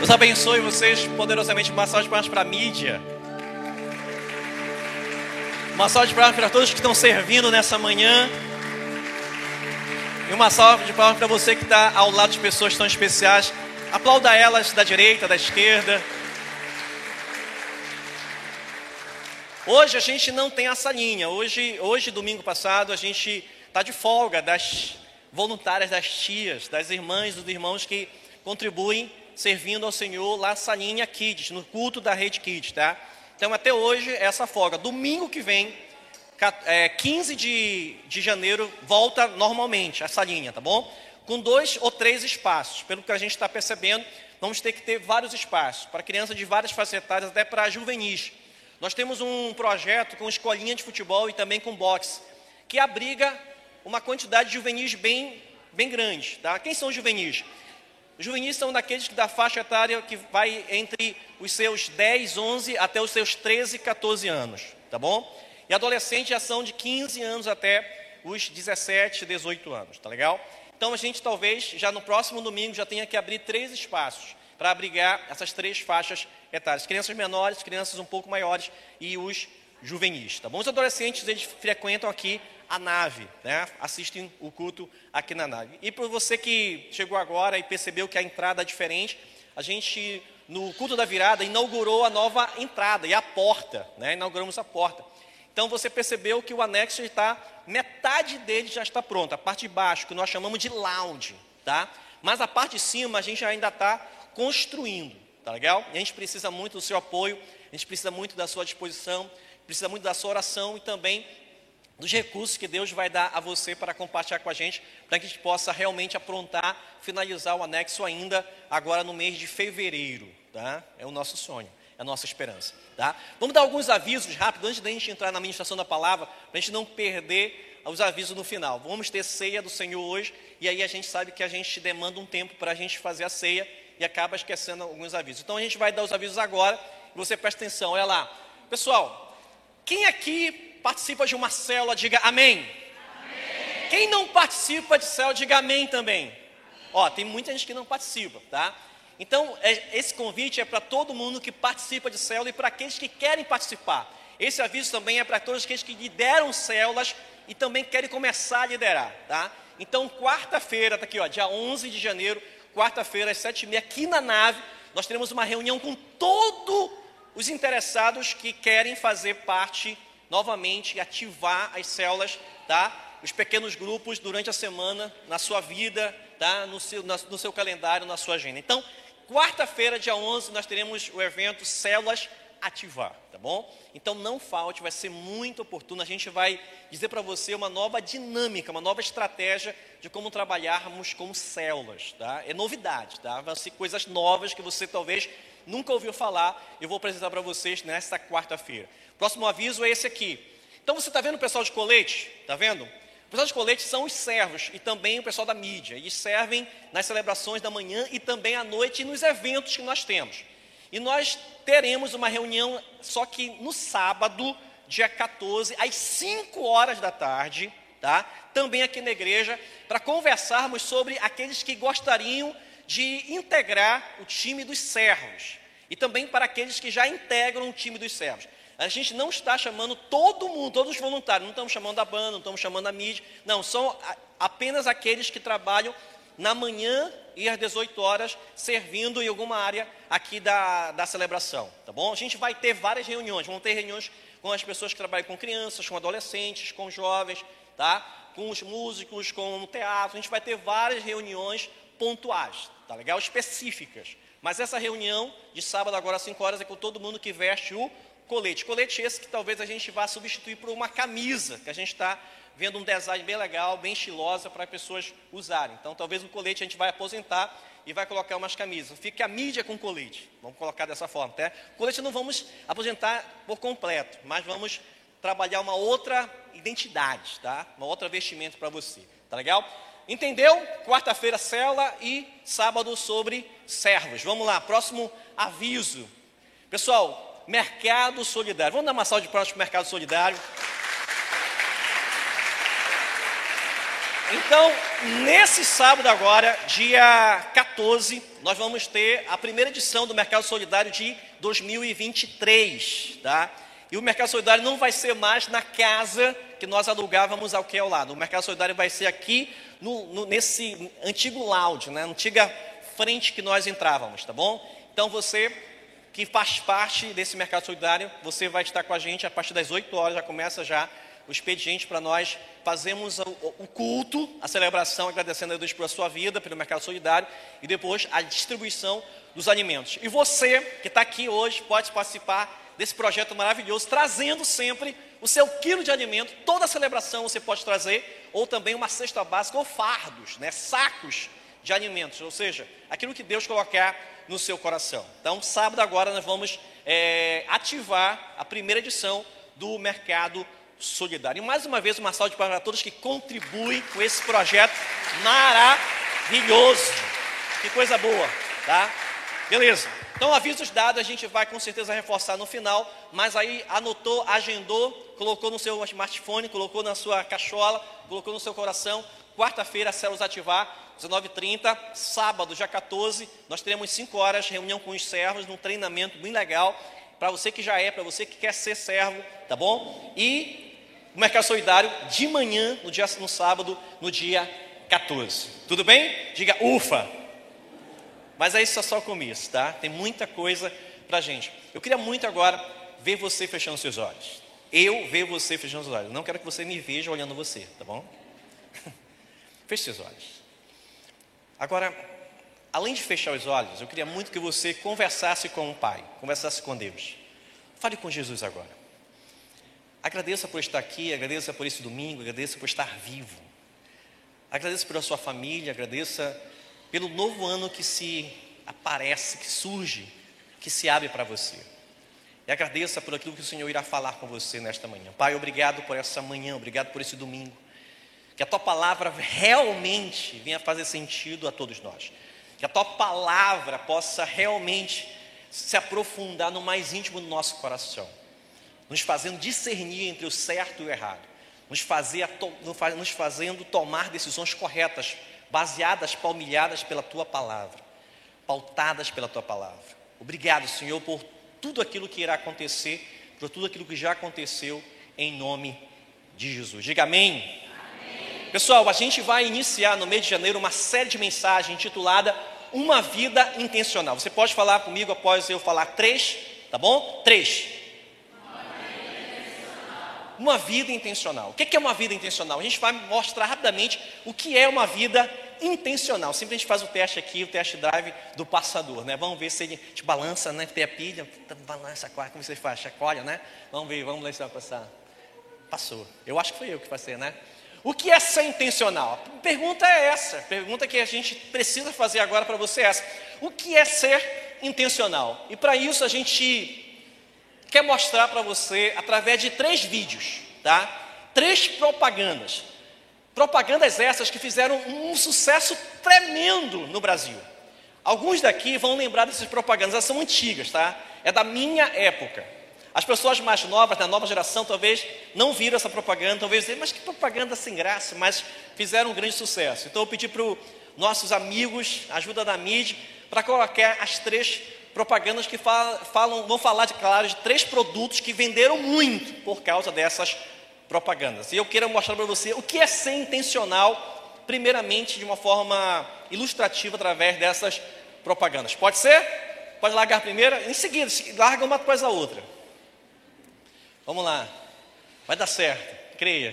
Deus abençoe vocês poderosamente. Uma salva de palmas para a mídia. Uma salva de palmas para todos que estão servindo nessa manhã. E uma salva de palmas para você que está ao lado de pessoas tão especiais. Aplauda elas da direita, da esquerda. Hoje a gente não tem essa linha. Hoje, hoje domingo passado, a gente está de folga das voluntárias, das tias, das irmãs, dos irmãos que contribuem servindo ao Senhor lá Salinha Kids, no culto da Rede Kids, tá? Então até hoje essa folga. Domingo que vem, 15 é, de, de janeiro, volta normalmente essa linha, tá bom? Com dois ou três espaços. Pelo que a gente está percebendo, vamos ter que ter vários espaços para crianças de várias facetas, até para juvenis. Nós temos um projeto com escolinha de futebol e também com boxe, que abriga uma quantidade de juvenis bem, bem grande. Tá? Quem são os juvenis? Juvenis são daqueles da faixa etária que vai entre os seus 10, 11 até os seus 13, 14 anos, tá bom? E adolescentes já são de 15 anos até os 17, 18 anos, tá legal? Então a gente talvez já no próximo domingo já tenha que abrir três espaços para abrigar essas três faixas etárias: crianças menores, crianças um pouco maiores e os juvenis, tá bom? Os adolescentes eles frequentam aqui a nave, né? assistem o culto aqui na nave. E para você que chegou agora e percebeu que a entrada é diferente, a gente, no culto da virada, inaugurou a nova entrada e a porta, né? inauguramos a porta. Então você percebeu que o anexo está, metade dele já está pronto, a parte de baixo, que nós chamamos de lounge, tá? Mas a parte de cima a gente ainda está construindo, tá legal? E a gente precisa muito do seu apoio, a gente precisa muito da sua disposição, precisa muito da sua oração e também dos recursos que Deus vai dar a você para compartilhar com a gente, para que a gente possa realmente aprontar, finalizar o anexo ainda agora no mês de fevereiro, tá? É o nosso sonho, é a nossa esperança, tá? Vamos dar alguns avisos rápidos antes da gente entrar na ministração da palavra, para a gente não perder os avisos no final. Vamos ter ceia do Senhor hoje, e aí a gente sabe que a gente demanda um tempo para a gente fazer a ceia e acaba esquecendo alguns avisos. Então a gente vai dar os avisos agora, e você presta atenção, olha lá. Pessoal, quem aqui participa de uma célula, diga amém. amém. Quem não participa de célula, diga amém também. Ó, tem muita gente que não participa, tá? Então, é, esse convite é para todo mundo que participa de célula e para aqueles que querem participar. Esse aviso também é para todos aqueles que lideram células e também querem começar a liderar, tá? Então, quarta-feira, tá aqui, ó, dia 11 de janeiro, quarta-feira, às sete e meia, aqui na nave, nós teremos uma reunião com todos os interessados que querem fazer parte novamente ativar as células, tá? Os pequenos grupos durante a semana, na sua vida, tá? No seu, no seu calendário, na sua agenda. Então, quarta-feira, dia 11, nós teremos o evento Células Ativar, tá bom? Então não falte, vai ser muito oportuno. A gente vai dizer para você uma nova dinâmica, uma nova estratégia de como trabalharmos com células, tá? É novidade, tá? Vão ser coisas novas que você talvez nunca ouviu falar. Eu vou apresentar para vocês nesta quarta-feira. Próximo aviso é esse aqui. Então você está vendo o pessoal de colete? Está vendo? O pessoal de colete são os servos e também o pessoal da mídia. Eles servem nas celebrações da manhã e também à noite e nos eventos que nós temos. E nós teremos uma reunião, só que no sábado, dia 14, às 5 horas da tarde, tá? Também aqui na igreja, para conversarmos sobre aqueles que gostariam de integrar o time dos servos. E também para aqueles que já integram o time dos servos. A gente não está chamando todo mundo, todos os voluntários, não estamos chamando a banda, não estamos chamando a mídia, não, são apenas aqueles que trabalham na manhã e às 18 horas, servindo em alguma área aqui da, da celebração, tá bom? A gente vai ter várias reuniões, vamos ter reuniões com as pessoas que trabalham com crianças, com adolescentes, com jovens, tá? Com os músicos, com o teatro, a gente vai ter várias reuniões pontuais, tá legal? Específicas. Mas essa reunião de sábado agora às 5 horas é com todo mundo que veste o colete. Colete esse que talvez a gente vá substituir por uma camisa, que a gente está vendo um design bem legal, bem estilosa para as pessoas usarem. Então, talvez o colete a gente vai aposentar e vai colocar umas camisas. Fique a mídia com colete, vamos colocar dessa forma. Tá? Colete não vamos aposentar por completo, mas vamos trabalhar uma outra identidade, tá? Uma outra vestimento para você, tá legal? Entendeu? Quarta-feira célula e sábado sobre servos. Vamos lá, próximo aviso. Pessoal, Mercado Solidário. Vamos dar uma salva de palmas para o Mercado Solidário. Então, nesse sábado agora, dia 14, nós vamos ter a primeira edição do Mercado Solidário de 2023, tá? E o Mercado Solidário não vai ser mais na casa que nós alugávamos ao que ao lado. O Mercado Solidário vai ser aqui no, no, nesse antigo lounge, né? antiga frente que nós entrávamos, tá bom? Então você que faz parte desse Mercado Solidário, você vai estar com a gente a partir das 8 horas, já começa já o expediente para nós. Fazermos o, o, culto, a celebração, agradecendo a Deus pela sua vida, pelo mercado solidário, e depois a distribuição dos alimentos. E você que está aqui hoje pode participar desse projeto maravilhoso, trazendo sempre o seu quilo de alimento, toda a celebração você pode trazer, ou também uma cesta básica, ou fardos, né, sacos de alimentos, ou seja, aquilo que Deus colocar no seu coração. Então, sábado agora nós vamos é, ativar a primeira edição do Mercado solidário. E mais uma vez, uma salva para todos que contribuem com esse projeto maravilhoso. Que coisa boa, tá? Beleza. Então, avisos dados, a gente vai com certeza reforçar no final, mas aí anotou, agendou, colocou no seu smartphone, colocou na sua cachola, colocou no seu coração. Quarta-feira, células ativar, 19h30, sábado, dia 14, nós teremos 5 horas, reunião com os servos, num treinamento bem legal, para você que já é, para você que quer ser servo, tá bom? E o Mercado Solidário de manhã, no, dia, no sábado, no dia 14. Tudo bem? Diga ufa! Mas aí isso é só o começo, tá? Tem muita coisa pra gente. Eu queria muito agora ver você fechando seus olhos. Eu ver você fechando os olhos. Não quero que você me veja olhando você, tá bom? Feche seus olhos. Agora, além de fechar os olhos, eu queria muito que você conversasse com o Pai, conversasse com Deus. Fale com Jesus agora. Agradeça por estar aqui, agradeça por esse domingo, agradeça por estar vivo. Agradeça pela sua família, agradeça pelo novo ano que se aparece, que surge, que se abre para você. E agradeça por aquilo que o Senhor irá falar com você nesta manhã. Pai, obrigado por essa manhã, obrigado por esse domingo. Que a tua palavra realmente venha fazer sentido a todos nós. Que a tua palavra possa realmente se aprofundar no mais íntimo do nosso coração nos fazendo discernir entre o certo e o errado, nos, fazer, nos fazendo tomar decisões corretas, baseadas, palmilhadas pela tua palavra, pautadas pela tua palavra. Obrigado, Senhor, por tudo aquilo que irá acontecer, por tudo aquilo que já aconteceu, em nome de Jesus. Diga amém. Pessoal, a gente vai iniciar no mês de janeiro uma série de mensagens intitulada Uma Vida Intencional. Você pode falar comigo após eu falar três, tá bom? Três uma vida intencional. O que é uma vida intencional? A gente vai mostrar rapidamente o que é uma vida intencional. Sempre a gente faz o teste aqui, o teste drive do passador, né? Vamos ver se ele te balança, né? Tem a pilha, balança, como você faz? Chacoalha, né? Vamos ver, vamos ver se vai passar. Passou. Eu acho que foi eu que passei, né? O que é ser intencional? A pergunta é essa. A pergunta que a gente precisa fazer agora para você é essa. O que é ser intencional? E para isso a gente quer mostrar para você através de três vídeos, tá? Três propagandas. Propagandas essas que fizeram um sucesso tremendo no Brasil. Alguns daqui vão lembrar dessas propagandas, elas são antigas, tá? É da minha época. As pessoas mais novas, da nova geração, talvez não viram essa propaganda, talvez dizem, mas que propaganda sem graça, mas fizeram um grande sucesso. Então eu pedi para os nossos amigos, ajuda da mídia, para colocar as três propagandas que falam, vão falar, de, claro, de três produtos que venderam muito por causa dessas propagandas. E eu quero mostrar para você o que é ser intencional, primeiramente de uma forma ilustrativa através dessas propagandas. Pode ser? Pode largar primeira? Em seguida, larga uma coisa a outra. Vamos lá. Vai dar certo, creia.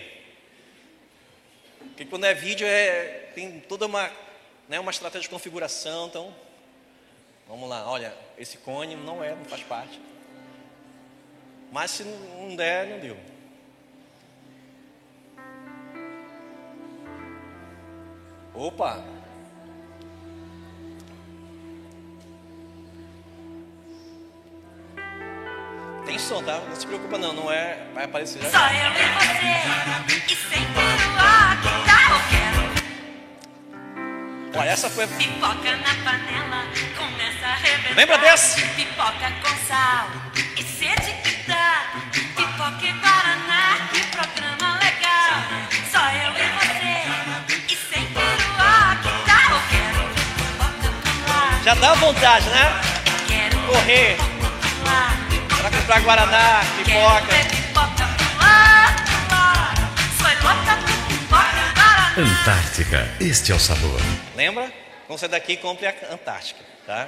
Porque quando é vídeo é, tem toda uma, né, uma estratégia de configuração, então Vamos lá, olha, esse cone não é, não faz parte. Mas se não der, não deu. Opa! Tem som, tá? Não se preocupa não, não é. Vai aparecer já. Só eu e você. E sem ter o que eu quero. Olha, essa foi. Pipoca na panela, começa a arrebentar. Lembra dessa? Pipoca com sal e sede que dá. Pipoca e Paraná, que programa legal. Só eu e você. E sem ter o ar que tá eu quero. Pipoca com ar. Já dá vontade, né? Quero. Correr para comprar Guaraná, pipoca. Antártica, este é o sabor. Lembra? Quando você daqui, compre a Antártica, tá?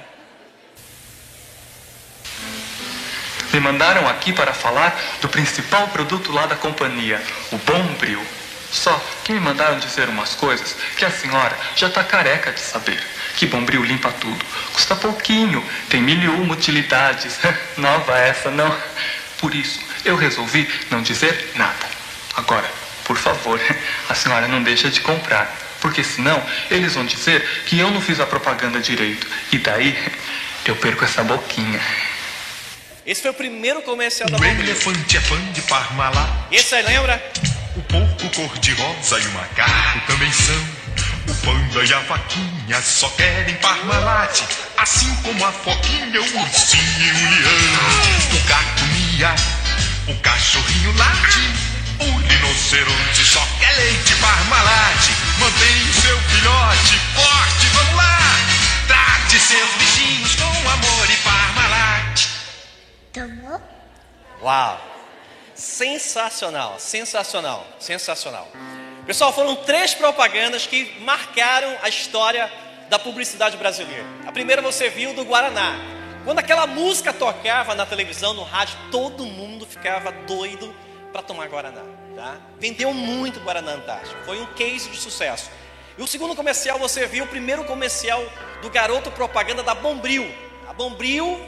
Me mandaram aqui para falar do principal produto lá da companhia, o Bombril. Só que me mandaram dizer umas coisas que a senhora já está careca de saber. Que Bombril limpa tudo. Custa pouquinho, tem mil e uma utilidades. Nova essa, não? Por isso, eu resolvi não dizer nada. Agora, por favor, a senhora não deixa de comprar. Porque senão, eles vão dizer que eu não fiz a propaganda direito. E daí, eu perco essa boquinha. Esse foi o primeiro comercial da O Bombril. elefante é fã de Parmalat. Esse aí lembra? O porco cor-de-rosa e o macaco também são. O panda e a vaquinha só querem Parmalat. Assim como a foquinha, o ursinho e o leão. O gato mia, o cachorrinho late. O rinoceronte só quer leite Parmalat. Mantém o seu filhote forte, vamos lá. Trate seus bichinhos com amor e Parmalat. Uau! Sensacional, sensacional, sensacional. Pessoal, foram três propagandas que marcaram a história da publicidade brasileira. A primeira você viu do Guaraná. Quando aquela música tocava na televisão, no rádio, todo mundo ficava doido para tomar Guaraná. Tá? Vendeu muito Guaraná Antártico. Foi um case de sucesso. E o segundo comercial você viu, o primeiro comercial do garoto propaganda da Bombril. A Bombril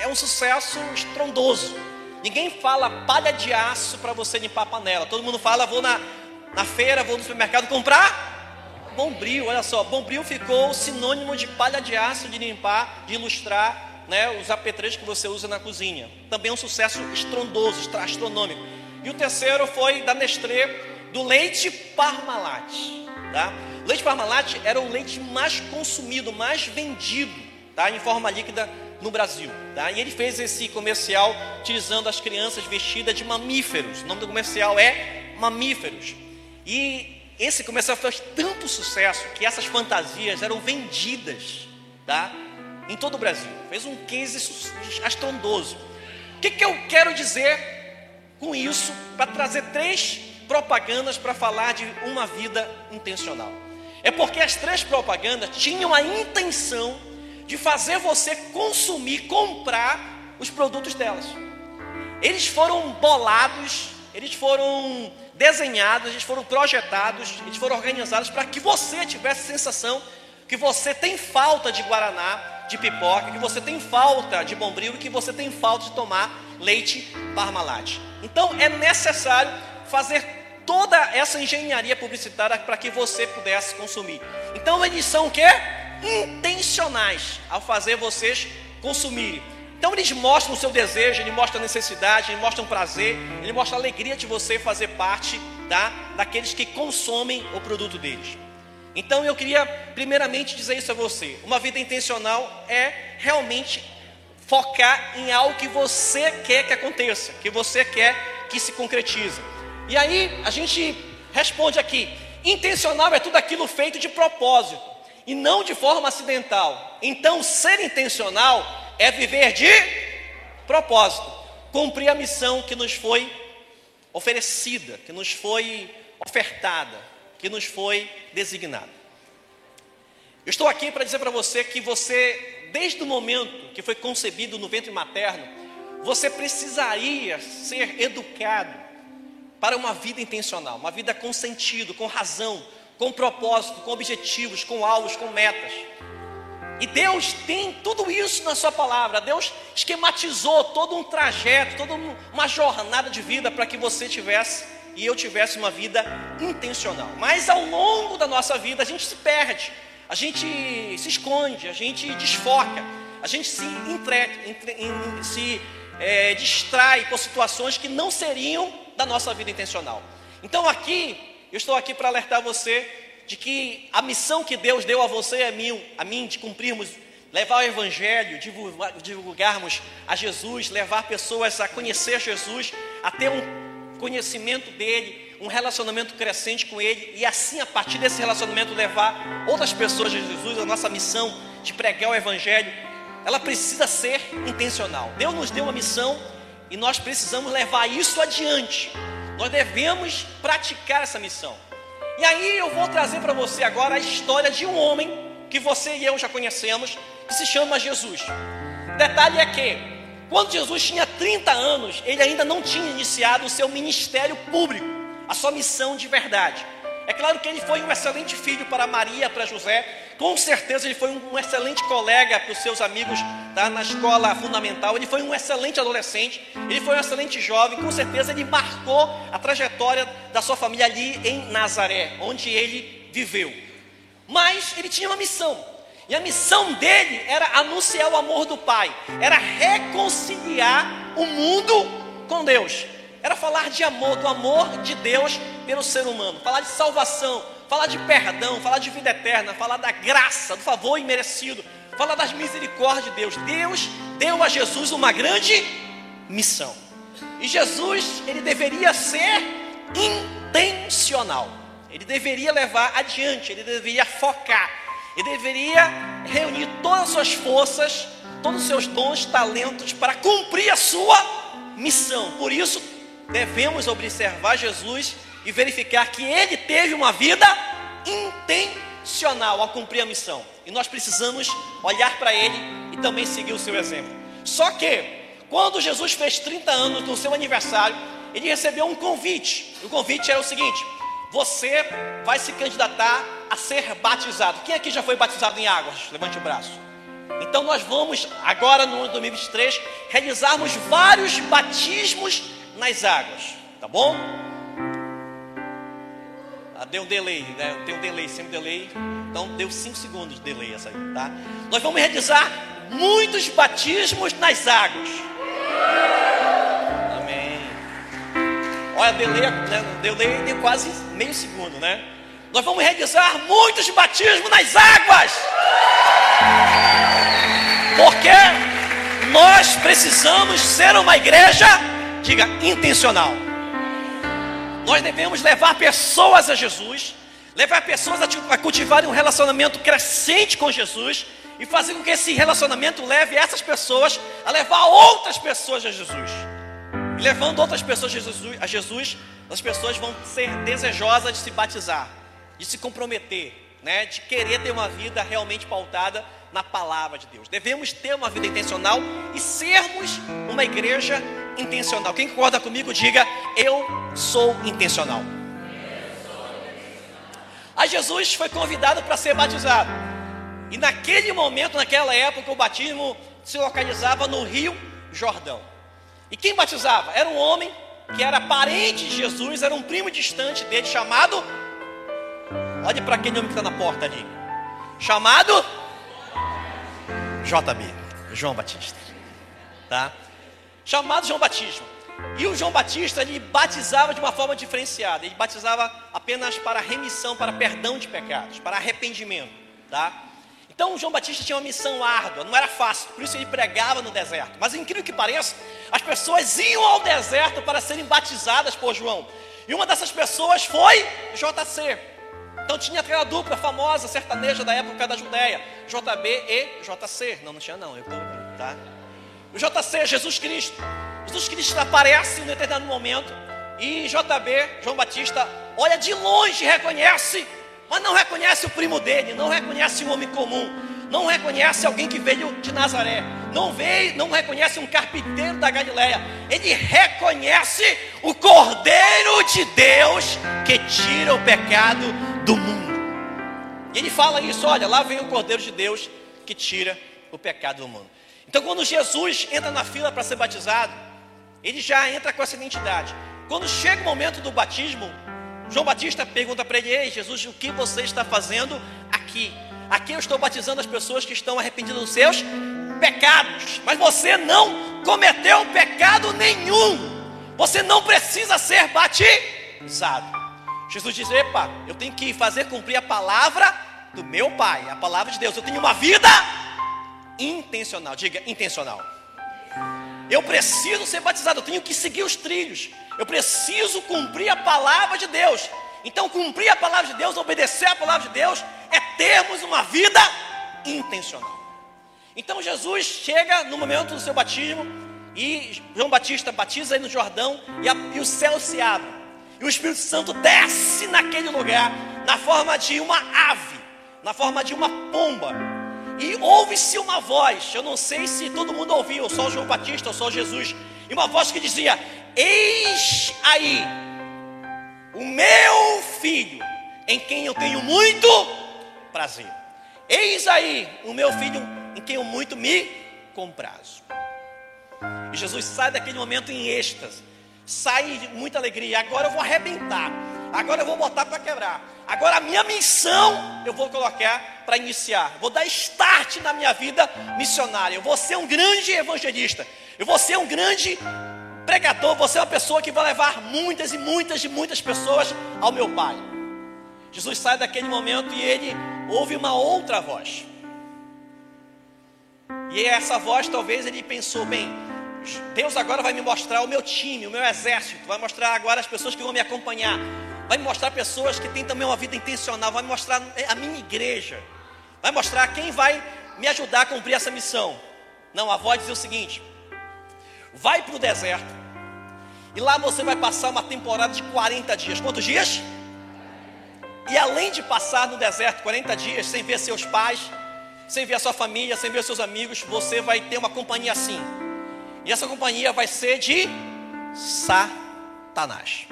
é um sucesso estrondoso. Ninguém fala palha de aço para você limpar a panela. Todo mundo fala, vou na, na feira, vou no supermercado comprar Bombril. Olha só, Bombril ficou sinônimo de palha de aço de limpar, de ilustrar né, os apetrechos que você usa na cozinha. Também um sucesso estrondoso, astronômico. E o terceiro foi da Nestlé, do leite Parmalat. Tá? Leite Parmalat era o leite mais consumido, mais vendido tá? em forma líquida no Brasil. Tá? E ele fez esse comercial utilizando as crianças vestidas de mamíferos. O nome do comercial é Mamíferos. E esse comercial fez tanto sucesso que essas fantasias eram vendidas tá? em todo o Brasil. Fez um case astrondoso. O que, que eu quero dizer com isso para trazer três propagandas para falar de uma vida intencional? É porque as três propagandas tinham a intenção de fazer você consumir, comprar os produtos delas. Eles foram bolados, eles foram desenhados, eles foram projetados, eles foram organizados para que você tivesse a sensação que você tem falta de guaraná, de pipoca, que você tem falta de bombril e que você tem falta de tomar leite Parmalat. Então é necessário fazer toda essa engenharia publicitária para que você pudesse consumir. Então eles são o quê? Intencionais ao fazer vocês consumirem. Então eles mostram o seu desejo, eles mostram a necessidade, eles mostram o prazer, eles mostram a alegria de você fazer parte tá, daqueles que consomem o produto deles. Então eu queria primeiramente dizer isso a você. Uma vida intencional é realmente focar em algo que você quer que aconteça, que você quer que se concretize. E aí a gente responde aqui: intencional é tudo aquilo feito de propósito e não de forma acidental. Então, ser intencional é viver de propósito, cumprir a missão que nos foi oferecida, que nos foi ofertada, que nos foi designada. Eu estou aqui para dizer para você que você, desde o momento que foi concebido no ventre materno, você precisaria ser educado para uma vida intencional, uma vida com sentido, com razão, com propósito, com objetivos, com alvos, com metas. E Deus tem tudo isso na Sua palavra. Deus esquematizou todo um trajeto, toda um- uma jornada de vida para que você tivesse e eu tivesse uma vida intencional. Mas ao longo da nossa vida a gente se perde, a gente se esconde, a gente desfoca, a gente se entre- se eh, distrai por situações que não seriam da nossa vida intencional. Então aqui eu estou aqui para alertar você de que a missão que Deus deu a você e a mim, a mim de cumprirmos, levar o Evangelho, divulgar- divulgarmos a Jesus, levar pessoas a conhecer Jesus, a ter um conhecimento dele, um relacionamento crescente com ele, e assim, a partir desse relacionamento, levar outras pessoas a Jesus, a nossa missão de pregar o Evangelho, ela precisa ser intencional. Deus nos deu uma missão e nós precisamos levar isso adiante. Nós devemos praticar essa missão. E aí eu vou trazer para você agora a história de um homem que você e eu já conhecemos, que se chama Jesus. Detalhe é que, quando Jesus tinha 30 anos, ele ainda não tinha iniciado o seu ministério público, a sua missão de verdade. É claro que ele foi um excelente filho para Maria, para José. Com certeza ele foi um excelente colega para os seus amigos tá, na escola fundamental. Ele foi um excelente adolescente. Ele foi um excelente jovem. Com certeza ele marcou a trajetória da sua família ali em Nazaré, onde ele viveu. Mas ele tinha uma missão. E a missão dele era anunciar o amor do Pai, era reconciliar o mundo com Deus, era falar de amor, do amor de Deus pelo ser humano, falar de salvação, falar de perdão, falar de vida eterna, falar da graça, do favor imerecido, falar das misericórdias de Deus. Deus deu a Jesus uma grande missão. E Jesus, ele deveria ser intencional. Ele deveria levar adiante, ele deveria focar, ele deveria reunir todas as suas forças, todos os seus dons, talentos para cumprir a sua missão. Por isso, devemos observar Jesus e verificar que ele teve uma vida intencional ao cumprir a missão. E nós precisamos olhar para ele e também seguir o seu exemplo. Só que, quando Jesus fez 30 anos no seu aniversário, ele recebeu um convite. O convite era o seguinte: você vai se candidatar a ser batizado. Quem aqui já foi batizado em águas? Levante o braço. Então nós vamos agora no ano 2023 realizarmos vários batismos nas águas, tá bom? Ah, deu um delay, né? Tem um delay, sem um delay. Então deu 5 segundos de delay essa aí, tá? Nós vamos realizar muitos batismos nas águas. Amém. Olha, delay, né? delay de quase meio segundo, né? Nós vamos realizar muitos batismos nas águas. Porque nós precisamos ser uma igreja, diga, intencional. Nós devemos levar pessoas a Jesus, levar pessoas a cultivarem um relacionamento crescente com Jesus e fazer com que esse relacionamento leve essas pessoas a levar outras pessoas a Jesus. E levando outras pessoas a Jesus, a Jesus, as pessoas vão ser desejosas de se batizar, de se comprometer, né, de querer ter uma vida realmente pautada na palavra de Deus. Devemos ter uma vida intencional e sermos uma igreja intencional. Quem concorda comigo, diga: Eu sou intencional. Aí Jesus foi convidado para ser batizado. E naquele momento, naquela época, o batismo se localizava no Rio Jordão. E quem batizava? Era um homem que era parente de Jesus, era um primo distante dele, chamado. Olhe para aquele homem que está na porta ali. Chamado JB, João Batista. Tá? Chamado João Batista. E o João Batista ele batizava de uma forma diferenciada. Ele batizava apenas para remissão, para perdão de pecados, para arrependimento, tá? Então João Batista tinha uma missão árdua, não era fácil, por isso ele pregava no deserto. Mas incrível que pareça, as pessoas iam ao deserto para serem batizadas por João. E uma dessas pessoas foi JC. Então tinha aquela dupla famosa sertaneja da época da Judéia, JB e JC. Não, não tinha não, eu tô, tá? O JC, Jesus Cristo. Jesus Cristo aparece em um determinado momento e JB, João Batista, olha de longe, reconhece, mas não reconhece o primo dele, não reconhece um homem comum, não reconhece alguém que veio de Nazaré, não veio, não reconhece um carpinteiro da Galileia, ele reconhece o Cordeiro de Deus que tira o pecado do mundo. E ele fala isso, olha, lá vem o Cordeiro de Deus que tira o pecado do mundo. Então, quando Jesus entra na fila para ser batizado, ele já entra com essa identidade. Quando chega o momento do batismo, João Batista pergunta para ele: Ei, Jesus, o que você está fazendo aqui? Aqui eu estou batizando as pessoas que estão arrependidas dos seus pecados, mas você não cometeu pecado nenhum. Você não precisa ser batizado. Jesus diz: Epa, eu tenho que fazer cumprir a palavra do meu Pai, a palavra de Deus. Eu tenho uma vida intencional. Diga intencional. Eu preciso ser batizado, eu tenho que seguir os trilhos. Eu preciso cumprir a palavra de Deus. Então, cumprir a palavra de Deus, obedecer a palavra de Deus, é termos uma vida intencional. Então Jesus chega no momento do seu batismo e João Batista batiza ele no Jordão e, a, e o céu se abre. E o Espírito Santo desce naquele lugar na forma de uma ave, na forma de uma pomba. E ouve-se uma voz, eu não sei se todo mundo ouviu, só João Batista ou só Jesus, e uma voz que dizia: Eis aí o meu filho, em quem eu tenho muito prazer. Eis aí o meu filho, em quem eu muito me comprazo. E Jesus sai daquele momento em êxtase, sai muita alegria. Agora eu vou arrebentar, agora eu vou botar para quebrar. Agora a minha missão eu vou colocar para iniciar. Vou dar start na minha vida missionária. Eu vou ser um grande evangelista. Eu vou ser um grande pregador. Vou ser uma pessoa que vai levar muitas e muitas e muitas pessoas ao meu Pai. Jesus sai daquele momento e ele ouve uma outra voz. E essa voz, talvez ele pensou: bem, Deus agora vai me mostrar o meu time, o meu exército, vai mostrar agora as pessoas que vão me acompanhar, vai me mostrar pessoas que têm também uma vida intencional, vai mostrar a minha igreja, vai mostrar quem vai me ajudar a cumprir essa missão. Não, a voz dizia o seguinte: vai para o deserto, e lá você vai passar uma temporada de 40 dias. Quantos dias? E além de passar no deserto 40 dias sem ver seus pais, sem ver a sua família, sem ver seus amigos, você vai ter uma companhia assim. E essa companhia vai ser de Satanás.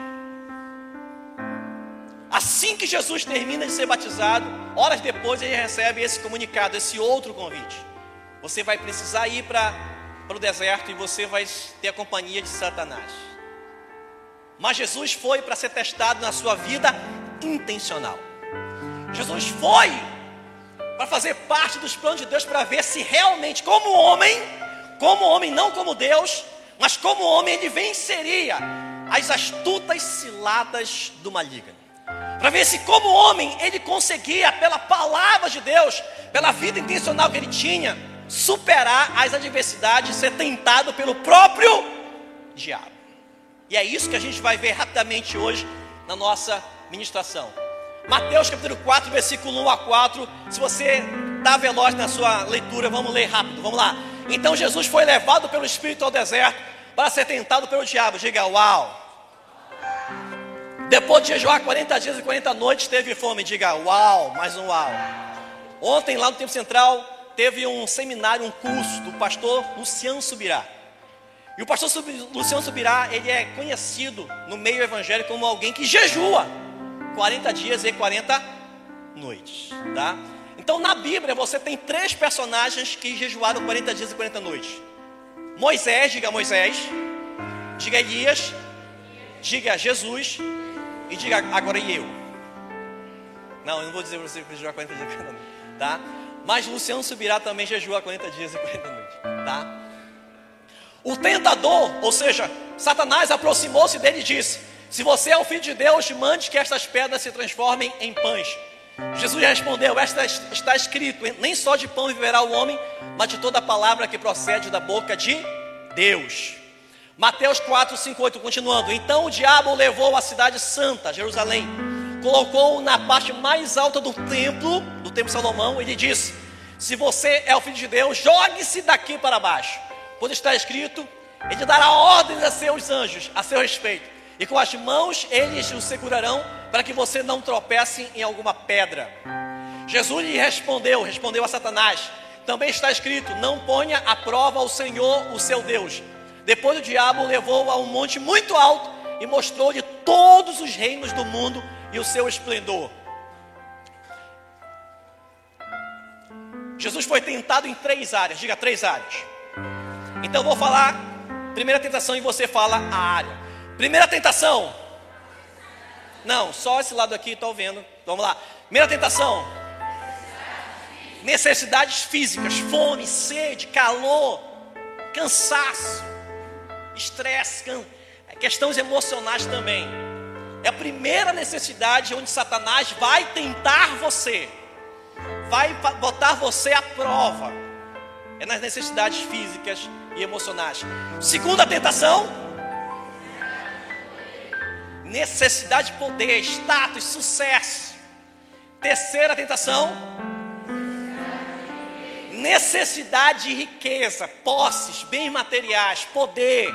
Assim que Jesus termina de ser batizado, horas depois ele recebe esse comunicado, esse outro convite. Você vai precisar ir para o deserto e você vai ter a companhia de Satanás. Mas Jesus foi para ser testado na sua vida intencional. Jesus foi para fazer parte dos planos de Deus para ver se realmente, como homem, como homem, não como Deus, mas como homem, ele venceria as astutas ciladas do maligno. Para ver se, como homem, ele conseguia, pela palavra de Deus, pela vida intencional que ele tinha, superar as adversidades, ser tentado pelo próprio diabo. E é isso que a gente vai ver rapidamente hoje na nossa ministração. Mateus capítulo 4, versículo 1 a 4. Se você está veloz na sua leitura, vamos ler rápido. Vamos lá. Então Jesus foi levado pelo Espírito ao deserto para ser tentado pelo diabo. Diga uau. Depois de jejuar 40 dias e 40 noites, teve fome. Diga uau, mais um uau. Ontem, lá no Tempo Central, teve um seminário, um curso do pastor Luciano Subirá. E o pastor Luciano Subirá, ele é conhecido no meio evangélico como alguém que jejua 40 dias e 40 noites, tá? Então na Bíblia você tem três personagens que jejuaram 40 dias e 40 noites. Moisés, diga Moisés, diga Elias, diga Jesus e diga agora e eu. Não, eu não vou dizer para você jejuar 40 dias e 40 noites, tá? Mas Luciano Subirá também jejua 40 dias e 40 noites, tá? O tentador, ou seja, Satanás aproximou-se dele e disse: Se você é o filho de Deus, mande que estas pedras se transformem em pães. Jesus respondeu: Esta está escrito: Nem só de pão viverá o homem, mas de toda palavra que procede da boca de Deus. Mateus 4, 5, 8, continuando. Então o diabo levou a cidade santa, Jerusalém, colocou-o na parte mais alta do templo, do templo de Salomão, e lhe disse: Se você é o filho de Deus, jogue-se daqui para baixo pois está escrito: Ele dará ordens a seus anjos a seu respeito, e com as mãos eles o segurarão para que você não tropece em alguma pedra. Jesus lhe respondeu, respondeu a Satanás: Também está escrito: Não ponha à prova o Senhor, o seu Deus. Depois o diabo levou a um monte muito alto e mostrou-lhe todos os reinos do mundo e o seu esplendor. Jesus foi tentado em três áreas, diga três áreas. Então eu vou falar primeira tentação e você fala a área. Primeira tentação. Não, só esse lado aqui estou vendo. Vamos lá. Primeira tentação. Necessidades físicas, fome, sede, calor, cansaço, estresse, can... questões emocionais também. É a primeira necessidade onde Satanás vai tentar você, vai botar você à prova. É nas necessidades físicas, e emocionais. Segunda tentação, necessidade de poder, status, sucesso. Terceira tentação, necessidade de riqueza, posses, bens materiais, poder.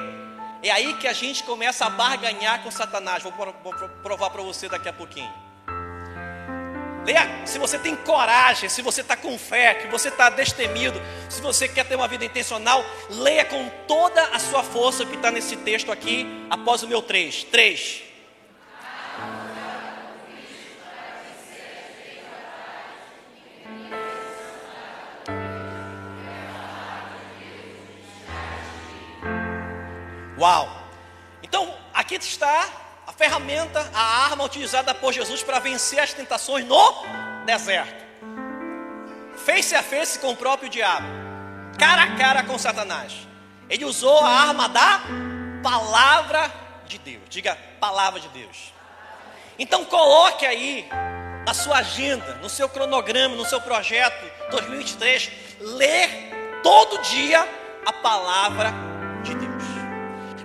É aí que a gente começa a barganhar com Satanás. Vou pro- vou pro- provar para você daqui a pouquinho. Leia, se você tem coragem, se você está com fé, que você está destemido, se você quer ter uma vida intencional, leia com toda a sua força o que está nesse texto aqui, após o meu 3. 3. Uau! Então, aqui está a ferramenta, a arma utilizada por Jesus para vencer as tentações no deserto. Face a face com o próprio diabo, cara a cara com Satanás. Ele usou a arma da palavra de Deus. Diga, palavra de Deus. Então coloque aí na sua agenda, no seu cronograma, no seu projeto 2023, ler todo dia a palavra de.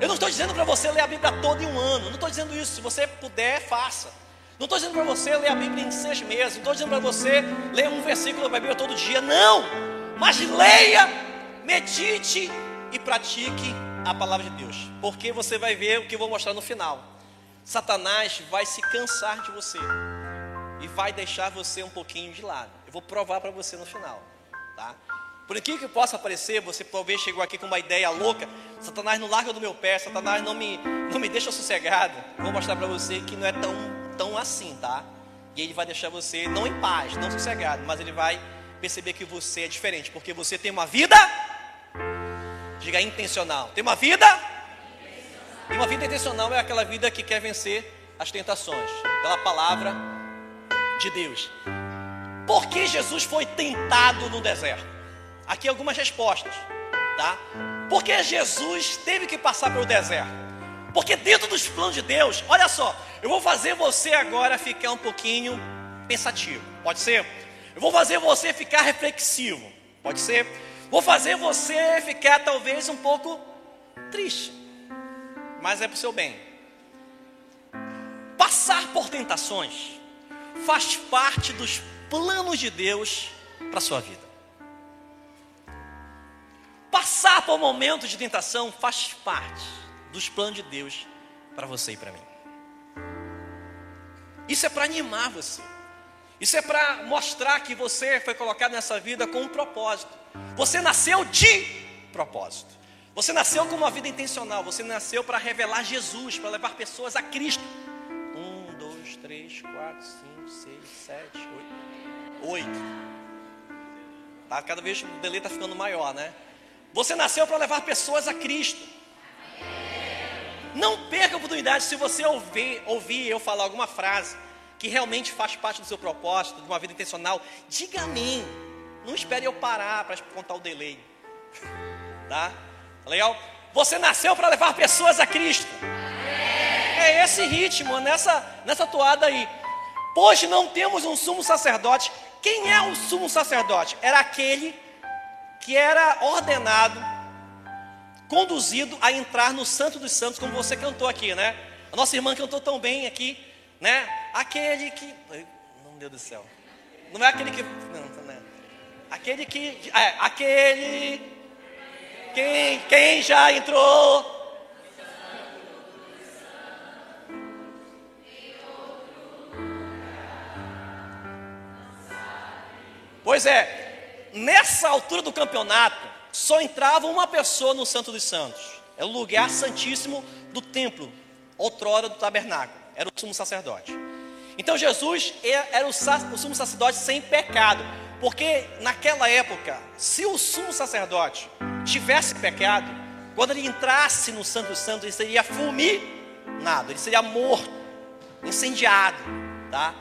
Eu não estou dizendo para você ler a Bíblia toda em um ano. Não estou dizendo isso. Se você puder, faça. Não estou dizendo para você ler a Bíblia em seis meses. Não estou dizendo para você ler um versículo da Bíblia todo dia. Não! Mas leia, medite e pratique a palavra de Deus. Porque você vai ver o que eu vou mostrar no final. Satanás vai se cansar de você e vai deixar você um pouquinho de lado. Eu vou provar para você no final, tá? Por aqui que possa parecer, você talvez chegou aqui com uma ideia louca. Satanás não larga do meu pé, Satanás não me, não me deixa sossegado. Vou mostrar para você que não é tão, tão assim, tá? E ele vai deixar você não em paz, não sossegado, mas ele vai perceber que você é diferente, porque você tem uma vida, diga intencional, tem uma vida, e uma vida intencional é aquela vida que quer vencer as tentações, pela palavra de Deus. Por que Jesus foi tentado no deserto? Aqui algumas respostas, tá? Porque Jesus teve que passar pelo deserto? Porque dentro dos planos de Deus, olha só, eu vou fazer você agora ficar um pouquinho pensativo, pode ser? Eu vou fazer você ficar reflexivo, pode ser? Vou fazer você ficar talvez um pouco triste, mas é para o seu bem. Passar por tentações faz parte dos planos de Deus para a sua vida. Passar por momentos de tentação faz parte dos planos de Deus para você e para mim. Isso é para animar você. Isso é para mostrar que você foi colocado nessa vida com um propósito. Você nasceu de propósito. Você nasceu com uma vida intencional. Você nasceu para revelar Jesus, para levar pessoas a Cristo. Um, dois, três, quatro, cinco, seis, sete, oito. Oito. Tá? Cada vez o delay está ficando maior, né? Você nasceu para levar pessoas a Cristo. Não perca a oportunidade se você ouvir, ouvir eu falar alguma frase que realmente faz parte do seu propósito, de uma vida intencional. Diga amém. Não espere eu parar para contar o delay. Tá? Legal? Você nasceu para levar pessoas a Cristo. É esse ritmo, nessa, nessa toada aí. Pois não temos um sumo sacerdote. Quem é o sumo sacerdote? Era aquele que era ordenado, conduzido a entrar no Santo dos Santos, como você cantou aqui, né? A nossa irmã cantou tão bem aqui, né? Aquele que. Meu Deus do céu. Não é aquele que. Não, não é. Aquele que. É, aquele. Quem, quem já entrou Pois é, nessa altura do campeonato, só entrava uma pessoa no Santo dos Santos. É o lugar santíssimo do templo, outrora do tabernáculo. Era o sumo sacerdote. Então Jesus era o sumo sacerdote sem pecado. Porque naquela época, se o sumo sacerdote tivesse pecado, quando ele entrasse no Santo dos Santos, ele seria fulminado, ele seria morto, incendiado. Tá?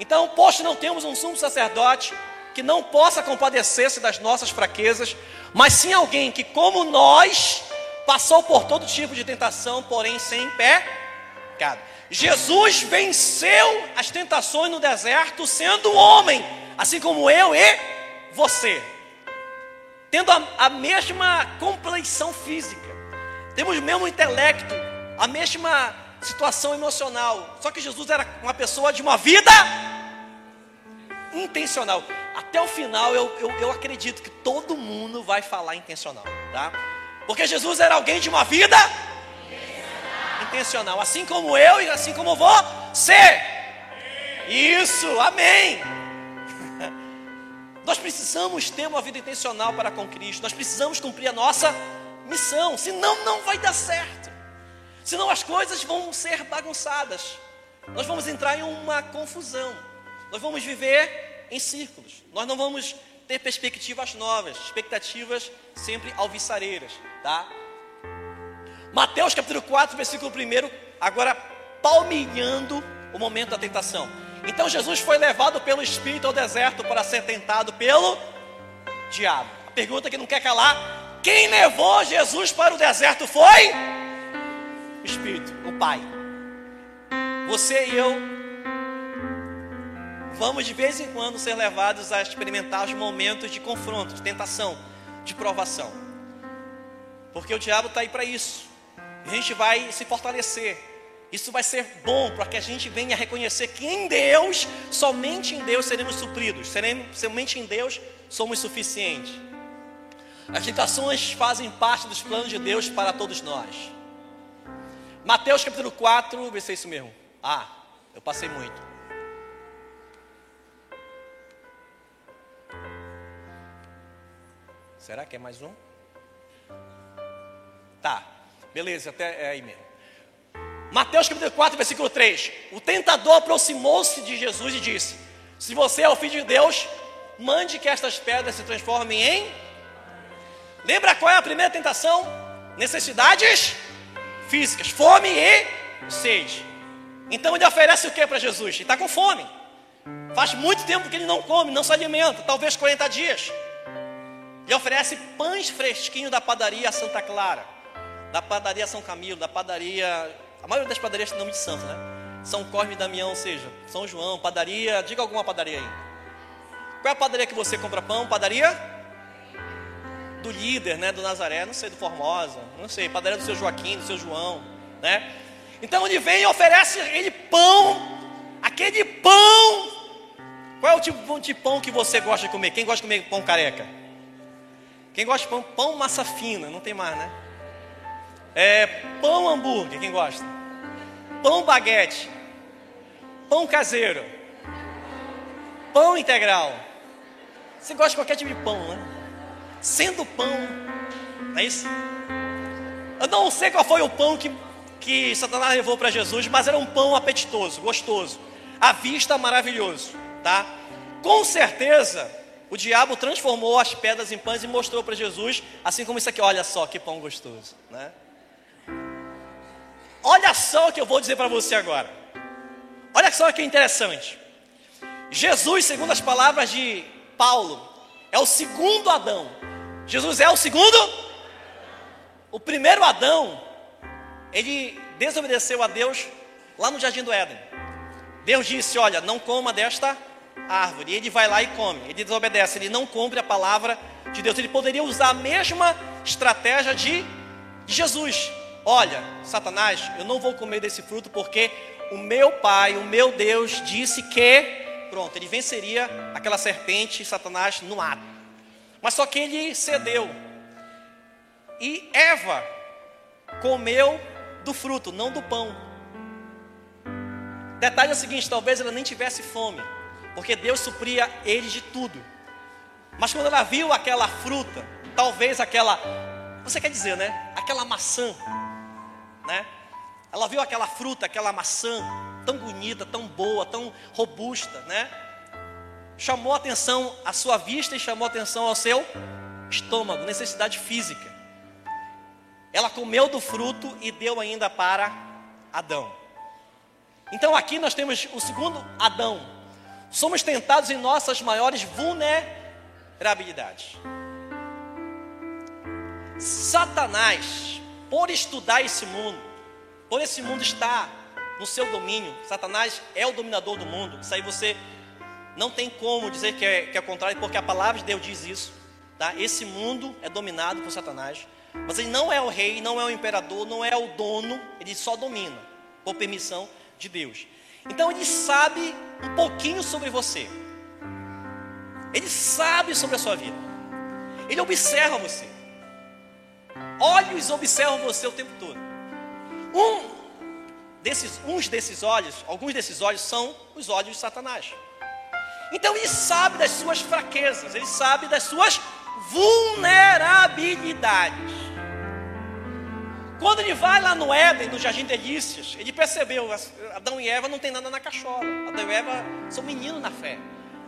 Então, posto não temos um sumo sacerdote que não possa compadecer-se das nossas fraquezas, mas sim alguém que, como nós, passou por todo tipo de tentação, porém sem pecado. Jesus venceu as tentações no deserto sendo homem, assim como eu e você, tendo a, a mesma compleição física, temos o mesmo intelecto, a mesma situação emocional, só que Jesus era uma pessoa de uma vida intencional. Até o final eu, eu, eu acredito que todo mundo vai falar intencional, tá? Porque Jesus era alguém de uma vida intencional, assim como eu e assim como você. Isso, amém. Nós precisamos ter uma vida intencional para com Cristo. Nós precisamos cumprir a nossa missão. Senão, não vai dar certo. Senão, as coisas vão ser bagunçadas. Nós vamos entrar em uma confusão. Nós vamos viver em círculos. Nós não vamos ter perspectivas novas, expectativas sempre alviçareiras, tá? Mateus capítulo 4, versículo 1, agora palmilhando o momento da tentação. Então Jesus foi levado pelo Espírito ao deserto para ser tentado pelo diabo. A pergunta que não quer calar: quem levou Jesus para o deserto foi o Espírito, o Pai. Você e eu vamos de vez em quando ser levados a experimentar os momentos de confronto, de tentação, de provação. Porque o diabo está aí para isso. A gente vai se fortalecer. Isso vai ser bom para que a gente venha reconhecer que em Deus, somente em Deus seremos supridos, seremos, somente em Deus somos suficientes. As tentações fazem parte dos planos de Deus para todos nós. Mateus capítulo 4, vê se é isso mesmo. Ah, eu passei muito. Será que é mais um? Tá, beleza, até é aí mesmo. Mateus capítulo 4, versículo 3. O tentador aproximou-se de Jesus e disse: Se você é o filho de Deus, mande que estas pedras se transformem em. Lembra qual é a primeira tentação? Necessidades físicas, fome e sede. Então ele oferece o que para Jesus? Ele está com fome. Faz muito tempo que ele não come, não se alimenta, talvez 40 dias. Ele oferece pães fresquinhos da padaria Santa Clara, da padaria São Camilo, da padaria a maioria das padarias tem nome de santo, né? São Cosme e Damião, ou seja, São João, padaria. Diga alguma padaria aí. Qual é a padaria que você compra pão? Padaria? Do líder, né? Do Nazaré, não sei, do Formosa, não sei, padaria do seu Joaquim, do seu João, né? Então ele vem e oferece aquele pão, aquele pão. Qual é o tipo de pão que você gosta de comer? Quem gosta de comer pão careca? Quem gosta de pão? Pão massa fina, não tem mais, né? É, pão hambúrguer, quem gosta? Pão baguete. Pão caseiro. Pão integral. Você gosta de qualquer tipo de pão, né? Sendo pão, não é isso? Eu não sei qual foi o pão que, que Satanás levou para Jesus, mas era um pão apetitoso, gostoso, à vista maravilhoso, tá? Com certeza, o diabo transformou as pedras em pães e mostrou para Jesus, assim como isso aqui, olha só que pão gostoso, né? Olha só o que eu vou dizer para você agora. Olha só que interessante. Jesus, segundo as palavras de Paulo, é o segundo Adão. Jesus é o segundo? O primeiro Adão, ele desobedeceu a Deus lá no jardim do Éden. Deus disse: Olha, não coma desta árvore. Ele vai lá e come. Ele desobedece, ele não cumpre a palavra de Deus. Ele poderia usar a mesma estratégia de Jesus. Olha, Satanás, eu não vou comer desse fruto porque o meu pai, o meu Deus, disse que, pronto, ele venceria aquela serpente, Satanás, no ato. Mas só que ele cedeu. E Eva comeu do fruto, não do pão. Detalhe é o seguinte: talvez ela nem tivesse fome, porque Deus supria eles de tudo. Mas quando ela viu aquela fruta, talvez aquela, você quer dizer, né? Aquela maçã, né? Ela viu aquela fruta, aquela maçã tão bonita, tão boa, tão robusta, né? Chamou atenção à sua vista e chamou atenção ao seu estômago, necessidade física. Ela comeu do fruto e deu ainda para Adão. Então aqui nós temos o segundo Adão. Somos tentados em nossas maiores vulnerabilidades. Satanás por estudar esse mundo, por esse mundo estar no seu domínio, Satanás é o dominador do mundo. Isso aí você não tem como dizer que é, que é o contrário, porque a palavra de Deus diz isso. Tá? Esse mundo é dominado por Satanás, mas ele não é o rei, não é o imperador, não é o dono, ele só domina, por permissão de Deus. Então ele sabe um pouquinho sobre você. Ele sabe sobre a sua vida. Ele observa você. Olhos observam você o tempo todo. Um desses, uns desses olhos, alguns desses olhos são os olhos de Satanás. Então ele sabe das suas fraquezas, ele sabe das suas vulnerabilidades. Quando ele vai lá no Éden, no Jardim Delícias, ele percebeu, Adão e Eva não tem nada na cachola. Adão e Eva são meninos na fé.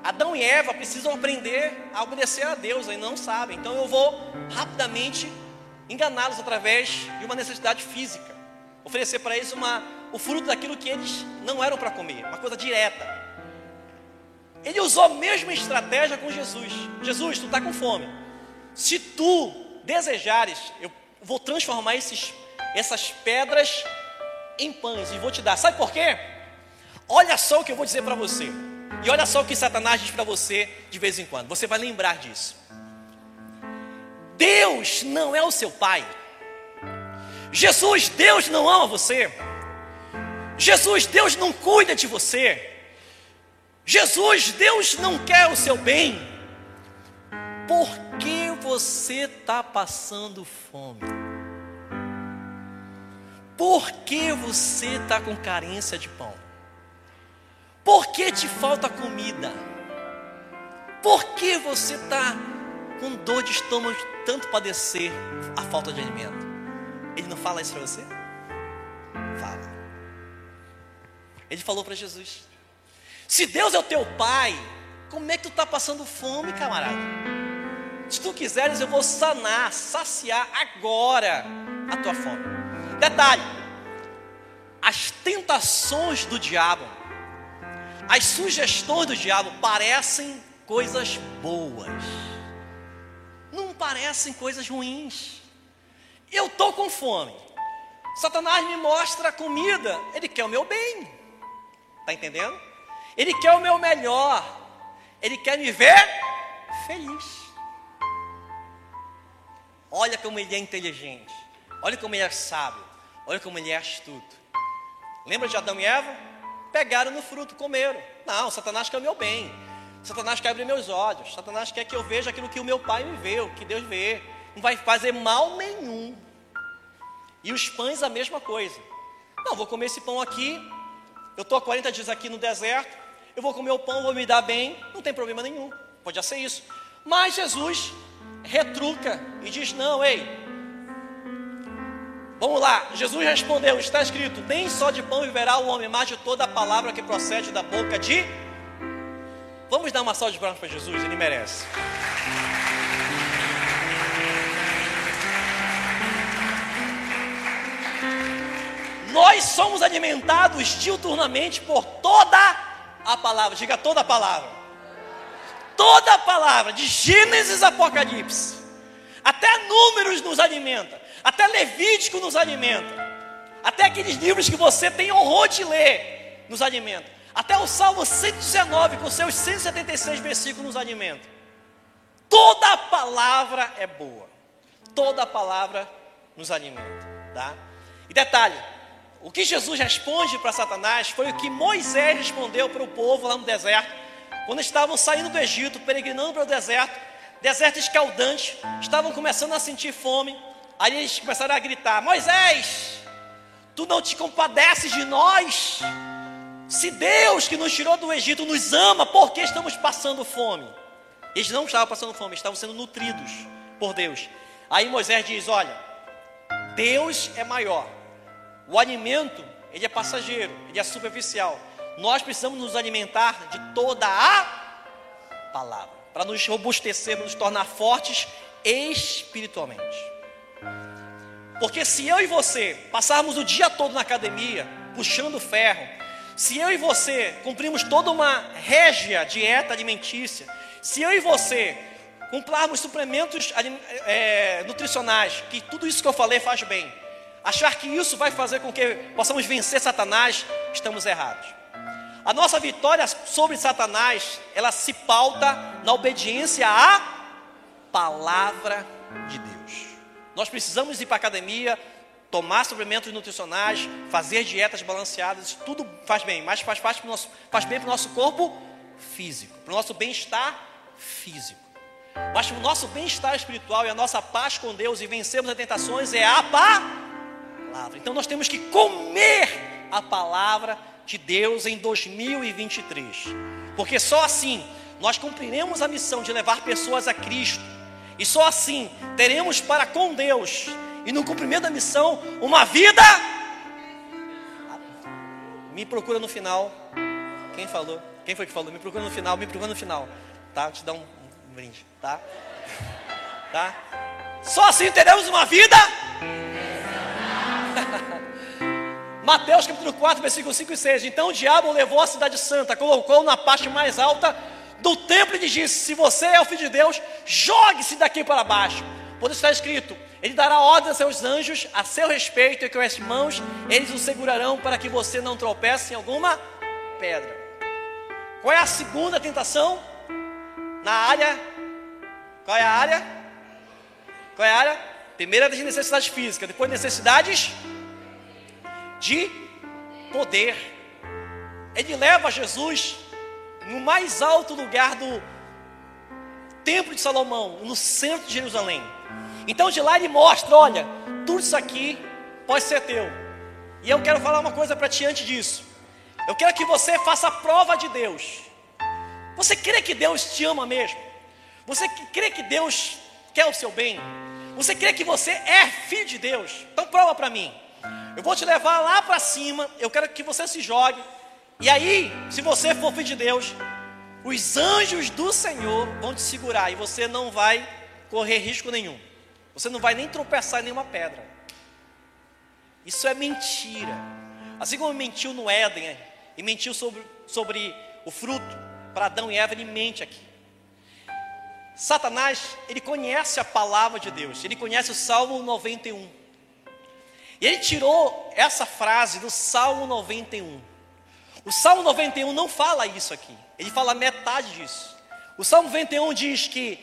Adão e Eva precisam aprender a obedecer a Deus, e não sabem. Então eu vou rapidamente enganá-los através de uma necessidade física. Oferecer para eles uma, o fruto daquilo que eles não eram para comer, uma coisa direta. Ele usou a mesma estratégia com Jesus. Jesus, tu está com fome. Se tu desejares, eu vou transformar esses, essas pedras em pães e vou te dar. Sabe por quê? Olha só o que eu vou dizer para você. E olha só o que Satanás diz para você de vez em quando. Você vai lembrar disso. Deus não é o seu pai. Jesus, Deus não ama você. Jesus, Deus não cuida de você. Jesus, Deus não quer o seu bem. Por que você está passando fome? Por que você está com carência de pão? Por que te falta comida? Por que você está com dor de estômago tanto padecer a falta de alimento? Ele não fala isso para você? Fala. Ele falou para Jesus: Se Deus é o teu pai, como é que tu está passando fome, camarada? Se tu quiseres, eu vou sanar, saciar agora a tua fome. Detalhe: as tentações do diabo as sugestões do diabo parecem coisas boas, não parecem coisas ruins. Eu estou com fome. Satanás me mostra a comida, ele quer o meu bem, está entendendo? Ele quer o meu melhor, ele quer me ver feliz. Olha como ele é inteligente, olha como ele é sábio, olha como ele é astuto. Lembra de Adão e Eva? pegaram no fruto, comeram. Não, Satanás quer o meu bem. Satanás quer abrir meus olhos. Satanás quer que eu veja aquilo que o meu pai me vê, o que Deus vê. Não vai fazer mal nenhum. E os pães a mesma coisa. Não, vou comer esse pão aqui. Eu estou há 40 dias aqui no deserto. Eu vou comer o pão, vou me dar bem. Não tem problema nenhum. Pode ser isso. Mas Jesus retruca e diz: Não, ei, Vamos lá, Jesus respondeu: está escrito, nem só de pão viverá o homem, mas de toda a palavra que procede da boca de. Vamos dar uma salva de palmas para Jesus, ele merece. Nós somos alimentados diuturnamente por toda a palavra, diga toda a palavra. Toda a palavra, de Gênesis a Apocalipse. Até números nos alimenta. Até Levítico nos alimenta. Até aqueles livros que você tem horror de ler nos alimenta. Até o Salmo 119, com seus 176 versículos, nos alimenta. Toda palavra é boa. Toda palavra nos alimenta. Tá? E detalhe: o que Jesus responde para Satanás foi o que Moisés respondeu para o povo lá no deserto, quando estavam saindo do Egito, peregrinando para o deserto, deserto escaldante, estavam começando a sentir fome. Aí eles começaram a gritar: Moisés, tu não te compadeces de nós? Se Deus que nos tirou do Egito nos ama, por que estamos passando fome? Eles não estavam passando fome, estavam sendo nutridos por Deus. Aí Moisés diz: Olha, Deus é maior. O alimento, ele é passageiro, ele é superficial. Nós precisamos nos alimentar de toda a palavra, para nos robustecer, nos tornar fortes espiritualmente. Porque se eu e você passarmos o dia todo na academia, puxando ferro, se eu e você cumprimos toda uma régia dieta alimentícia, se eu e você cumprirmos suplementos é, nutricionais, que tudo isso que eu falei faz bem, achar que isso vai fazer com que possamos vencer Satanás, estamos errados. A nossa vitória sobre Satanás, ela se pauta na obediência à palavra de Deus. Nós precisamos ir para a academia, tomar suplementos nutricionais, fazer dietas balanceadas, isso tudo faz bem, mas faz, faz, nosso, faz bem para o nosso corpo físico, para o nosso bem-estar físico. Mas o nosso bem-estar espiritual e a nossa paz com Deus e vencermos as tentações é a palavra. Então nós temos que comer a palavra de Deus em 2023. Porque só assim nós cumpriremos a missão de levar pessoas a Cristo. E só assim teremos para com Deus e no cumprimento da missão uma vida. Me procura no final. Quem falou? Quem foi que falou? Me procura no final, me procura no final. Tá? Vou te dar um, um brinde, tá? Tá? Só assim teremos uma vida. Mateus capítulo 4, versículo 5 e 6. Então o diabo levou a cidade santa, colocou na parte mais alta do templo e disse: Se você é o filho de Deus, jogue-se daqui para baixo. Por isso está escrito: Ele dará ordem a seus anjos a seu respeito, e com as mãos eles o segurarão para que você não tropece em alguma pedra. Qual é a segunda tentação? Na área. Qual é a área? Qual é a área? Primeira das necessidades físicas, depois necessidades de poder. Ele leva Jesus no mais alto lugar do Templo de Salomão, no centro de Jerusalém. Então de lá ele mostra: olha, tudo isso aqui pode ser teu. E eu quero falar uma coisa para ti antes disso. Eu quero que você faça a prova de Deus. Você crê que Deus te ama mesmo? Você crê que Deus quer o seu bem? Você crê que você é filho de Deus? Então prova para mim. Eu vou te levar lá para cima. Eu quero que você se jogue. E aí, se você for filho de Deus, os anjos do Senhor vão te segurar e você não vai correr risco nenhum. Você não vai nem tropeçar em nenhuma pedra. Isso é mentira. Assim como mentiu no Éden e mentiu sobre, sobre o fruto para Adão e Eva, ele mente aqui. Satanás, ele conhece a palavra de Deus, ele conhece o Salmo 91. E ele tirou essa frase do Salmo 91. O Salmo 91 não fala isso aqui, ele fala metade disso. O Salmo 91 diz que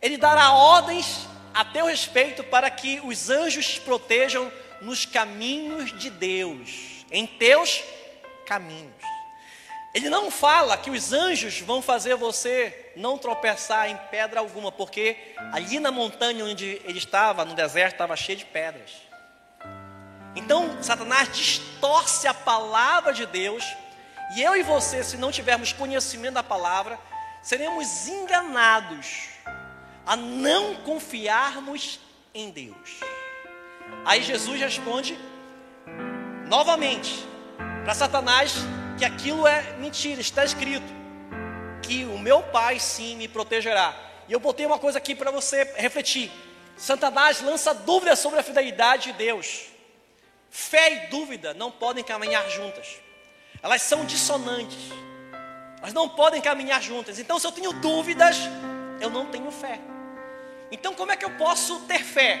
ele dará ordens a teu respeito para que os anjos te protejam nos caminhos de Deus, em teus caminhos. Ele não fala que os anjos vão fazer você não tropeçar em pedra alguma, porque ali na montanha onde ele estava, no deserto, estava cheio de pedras. Então, Satanás distorce a palavra de Deus, e eu e você, se não tivermos conhecimento da palavra, seremos enganados a não confiarmos em Deus. Aí Jesus responde novamente para Satanás que aquilo é mentira, está escrito que o meu Pai sim me protegerá. E eu botei uma coisa aqui para você refletir. Satanás lança dúvidas sobre a fidelidade de Deus. Fé e dúvida não podem caminhar juntas. Elas são dissonantes. Elas não podem caminhar juntas. Então, se eu tenho dúvidas, eu não tenho fé. Então, como é que eu posso ter fé?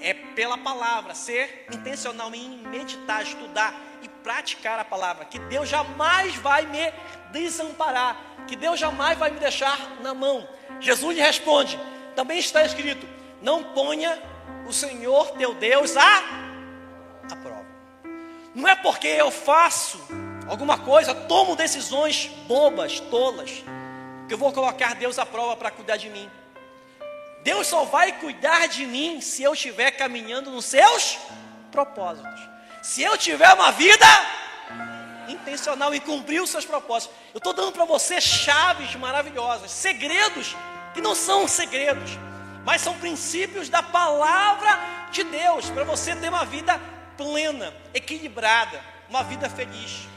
É pela palavra, ser intencional em meditar, estudar e praticar a palavra. Que Deus jamais vai me desamparar, que Deus jamais vai me deixar na mão. Jesus lhe responde: também está escrito: não ponha o Senhor teu Deus a, a prova. Não é porque eu faço alguma coisa, tomo decisões bobas, tolas, que eu vou colocar Deus à prova para cuidar de mim. Deus só vai cuidar de mim se eu estiver caminhando nos seus propósitos. Se eu tiver uma vida intencional em cumprir os seus propósitos, eu estou dando para você chaves maravilhosas, segredos que não são segredos, mas são princípios da palavra de Deus para você ter uma vida plena, equilibrada, uma vida feliz.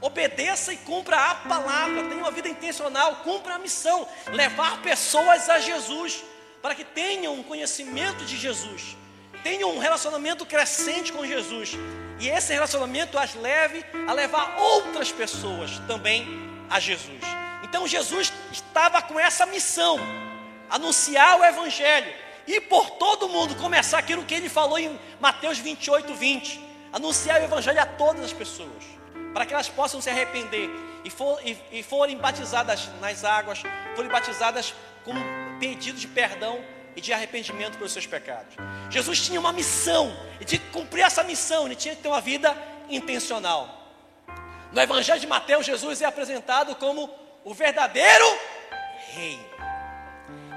Obedeça e cumpra a palavra, tenha uma vida intencional, cumpra a missão, levar pessoas a Jesus para que tenham um conhecimento de Jesus, tenham um relacionamento crescente com Jesus, e esse relacionamento as leve a levar outras pessoas também a Jesus. Então Jesus estava com essa missão, anunciar o Evangelho, e por todo mundo começar aquilo que ele falou em Mateus 28, 20, anunciar o Evangelho a todas as pessoas, para que elas possam se arrepender e, for, e, e forem batizadas nas águas, forem batizadas com pedido de perdão e de arrependimento pelos seus pecados. Jesus tinha uma missão, e de cumprir essa missão, ele tinha que ter uma vida intencional. No Evangelho de Mateus, Jesus é apresentado como o verdadeiro rei.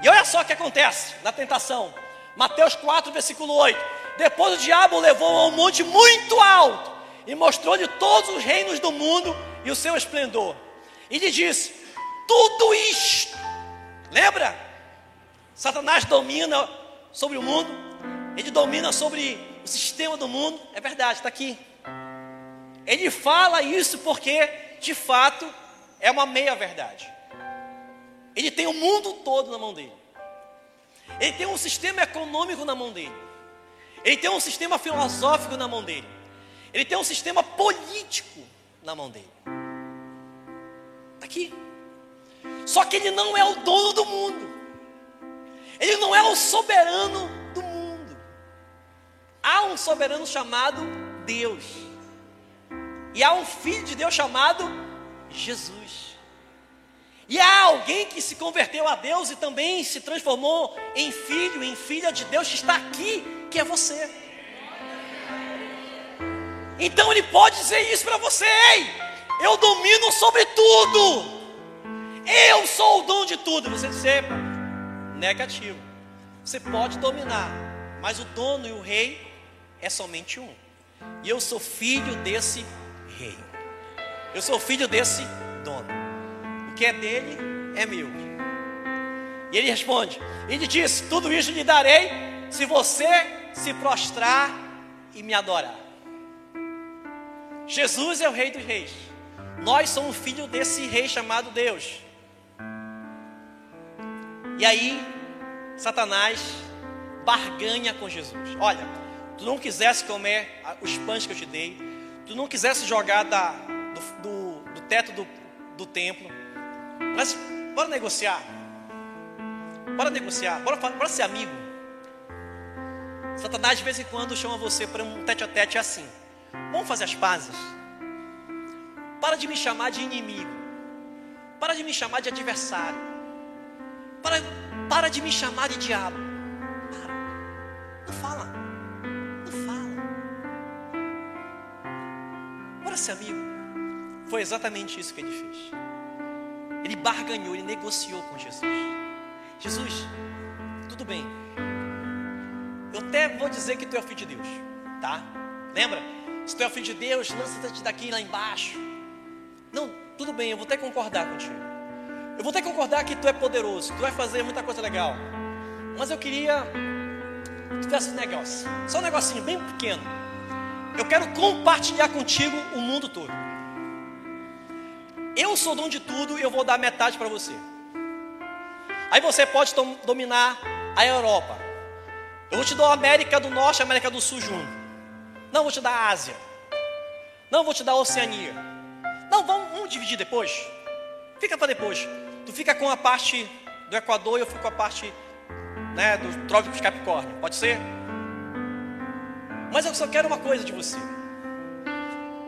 E olha só o que acontece na tentação. Mateus 4, versículo 8. Depois o diabo o levou a um monte muito alto e mostrou-lhe todos os reinos do mundo e o seu esplendor. E lhe disse: Tudo isto, lembra? Satanás domina sobre o mundo, ele domina sobre o sistema do mundo, é verdade, está aqui. Ele fala isso porque, de fato, é uma meia-verdade. Ele tem o mundo todo na mão dele. Ele tem um sistema econômico na mão dele. Ele tem um sistema filosófico na mão dele. Ele tem um sistema político na mão dele. Está aqui. Só que ele não é o dono do mundo. Ele não é o soberano do mundo. Há um soberano chamado Deus. E há um filho de Deus chamado Jesus. E há alguém que se converteu a Deus e também se transformou em filho, em filha de Deus que está aqui, que é você. Então ele pode dizer isso para você: Ei, eu domino sobre tudo. Eu sou o dono de tudo. Você dizer negativo. Você pode dominar, mas o dono e o rei é somente um. E eu sou filho desse rei. Eu sou filho desse dono. O que é dele é meu. E ele responde: Ele disse: Tudo isso lhe darei se você se prostrar e me adorar. Jesus é o Rei dos Reis. Nós somos filhos desse rei chamado Deus. E aí, Satanás barganha com Jesus. Olha, tu não quisesse comer os pães que eu te dei, tu não quisesse jogar da, do, do, do teto do, do templo, mas bora negociar. Bora negociar, bora, bora ser amigo. Satanás de vez em quando chama você para um tete a tete assim. Vamos fazer as pazes. Para de me chamar de inimigo. Para de me chamar de adversário. Para, para de me chamar de diabo. Para. Não fala. Não fala. Bora ser amigo. Foi exatamente isso que ele fez. Ele barganhou, ele negociou com Jesus. Jesus, tudo bem. Eu até vou dizer que tu é o filho de Deus, tá? Lembra? Se tu é filho de Deus, lança-te daqui lá embaixo. Não, tudo bem, eu vou até concordar contigo. Eu vou até concordar que tu é poderoso, tu vai fazer muita coisa legal. Mas eu queria que tu fizesse um negócio, só um negocinho bem pequeno. Eu quero compartilhar contigo o mundo todo. Eu sou dono de tudo e eu vou dar metade para você. Aí você pode dominar a Europa. Eu vou te dar a América do Norte e a América do Sul junto. Não vou te dar a Ásia. Não vou te dar a Oceania. Não, vamos, vamos dividir depois. Fica para depois. Tu fica com a parte do Equador e eu fico com a parte né, do Trópico de Capricórnio. Pode ser? Mas eu só quero uma coisa de você.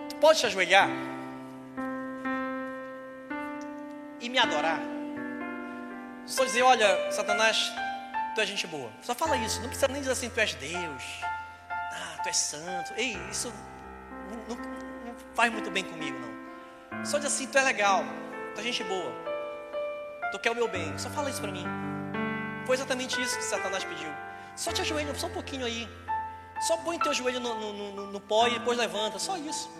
Tu pode te ajoelhar e me adorar. Só dizer, olha, Satanás, tu é gente boa. Só fala isso. Não precisa nem dizer assim, tu és Deus. Tu és santo. Ei, isso não, não, não faz muito bem comigo, não. Só dizer assim, tu é legal. Tu é gente boa. Tu quer o meu bem. Só fala isso para mim. Foi exatamente isso que Satanás pediu. Só te ajoelha, só um pouquinho aí. Só põe teu joelho no, no, no, no pó e depois levanta. Só isso.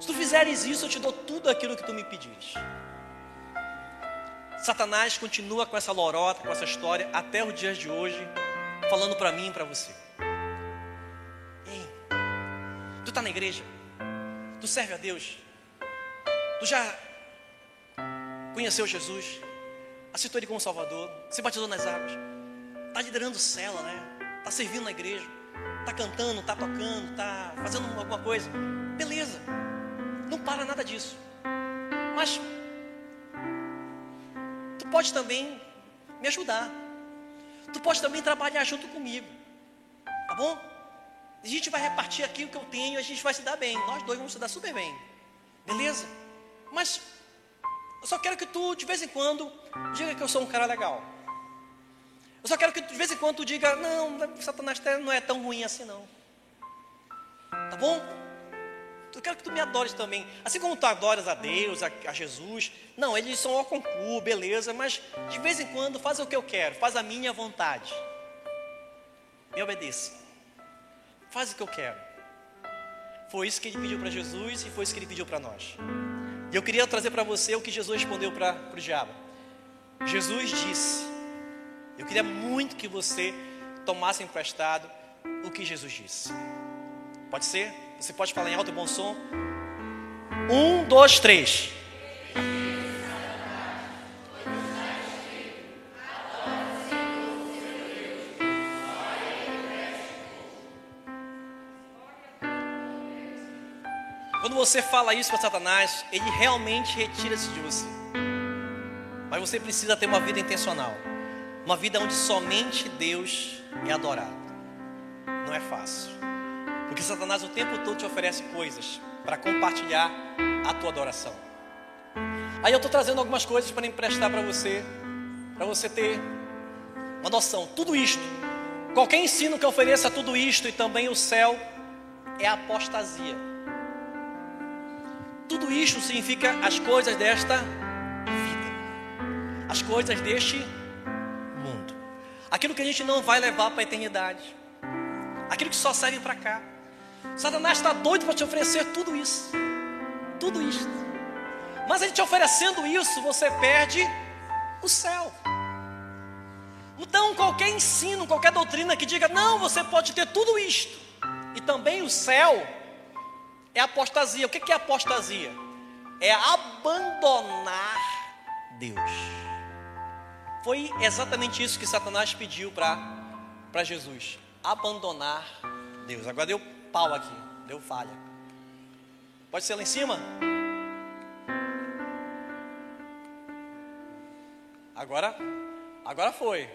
Se tu fizeres isso, eu te dou tudo aquilo que tu me pedires. Satanás continua com essa lorota, com essa história até os dias de hoje, falando para mim e para você. Está na igreja? Tu serve a Deus? Tu já conheceu Jesus? Aceitou Ele como Salvador? Se batizou nas águas? Está liderando cela, né? Está servindo na igreja? Está cantando, está tocando, está fazendo alguma coisa? Beleza. Não para nada disso. Mas tu pode também me ajudar. Tu pode também trabalhar junto comigo. Tá bom? A gente vai repartir aqui o que eu tenho a gente vai se dar bem. Nós dois vamos se dar super bem. Beleza? Mas eu só quero que tu, de vez em quando, diga que eu sou um cara legal. Eu só quero que de vez em quando tu diga, não, Satanás não é tão ruim assim não. Tá bom? quero que tu me adores também. Assim como tu adoras a Deus, a, a Jesus. Não, eles são ao concurso, beleza, mas de vez em quando faz o que eu quero, faz a minha vontade. Me obedeça. Faz o que eu quero. Foi isso que ele pediu para Jesus e foi isso que ele pediu para nós. E eu queria trazer para você o que Jesus respondeu para o diabo. Jesus disse: Eu queria muito que você tomasse emprestado o que Jesus disse. Pode ser? Você pode falar em alto e bom som? Um, dois, três. Você fala isso para Satanás, ele realmente retira-se de você. Mas você precisa ter uma vida intencional. Uma vida onde somente Deus é adorado. Não é fácil. Porque Satanás o tempo todo te oferece coisas para compartilhar a tua adoração. Aí eu estou trazendo algumas coisas para emprestar para você, para você ter uma noção. Tudo isto, qualquer ensino que ofereça tudo isto e também o céu, é apostasia. Tudo isto significa as coisas desta vida, as coisas deste mundo, aquilo que a gente não vai levar para a eternidade, aquilo que só serve para cá. Satanás está doido para te oferecer tudo isso, tudo isso. Mas ele te oferecendo isso, você perde o céu. Então, qualquer ensino, qualquer doutrina que diga, não, você pode ter tudo isto, e também o céu, é apostasia. O que é apostasia? É abandonar Deus. Foi exatamente isso que Satanás pediu para Jesus: abandonar Deus. Agora deu pau aqui, deu falha. Pode ser lá em cima? Agora, agora foi.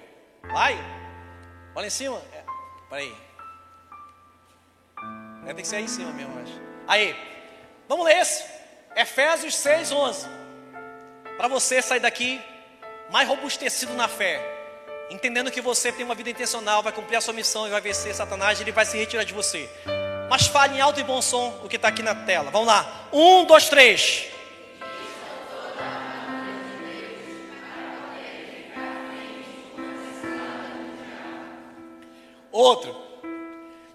Vai. Olha em cima. É, peraí. É, tem que ser aí em cima mesmo, acho. Aí, vamos ler esse. Efésios 6, 11. Para você sair daqui mais robustecido na fé, entendendo que você tem uma vida intencional, vai cumprir a sua missão e vai vencer Satanás, ele vai se retirar de você. Mas fale em alto e bom som o que está aqui na tela. Vamos lá. Um, dois, três. Outro.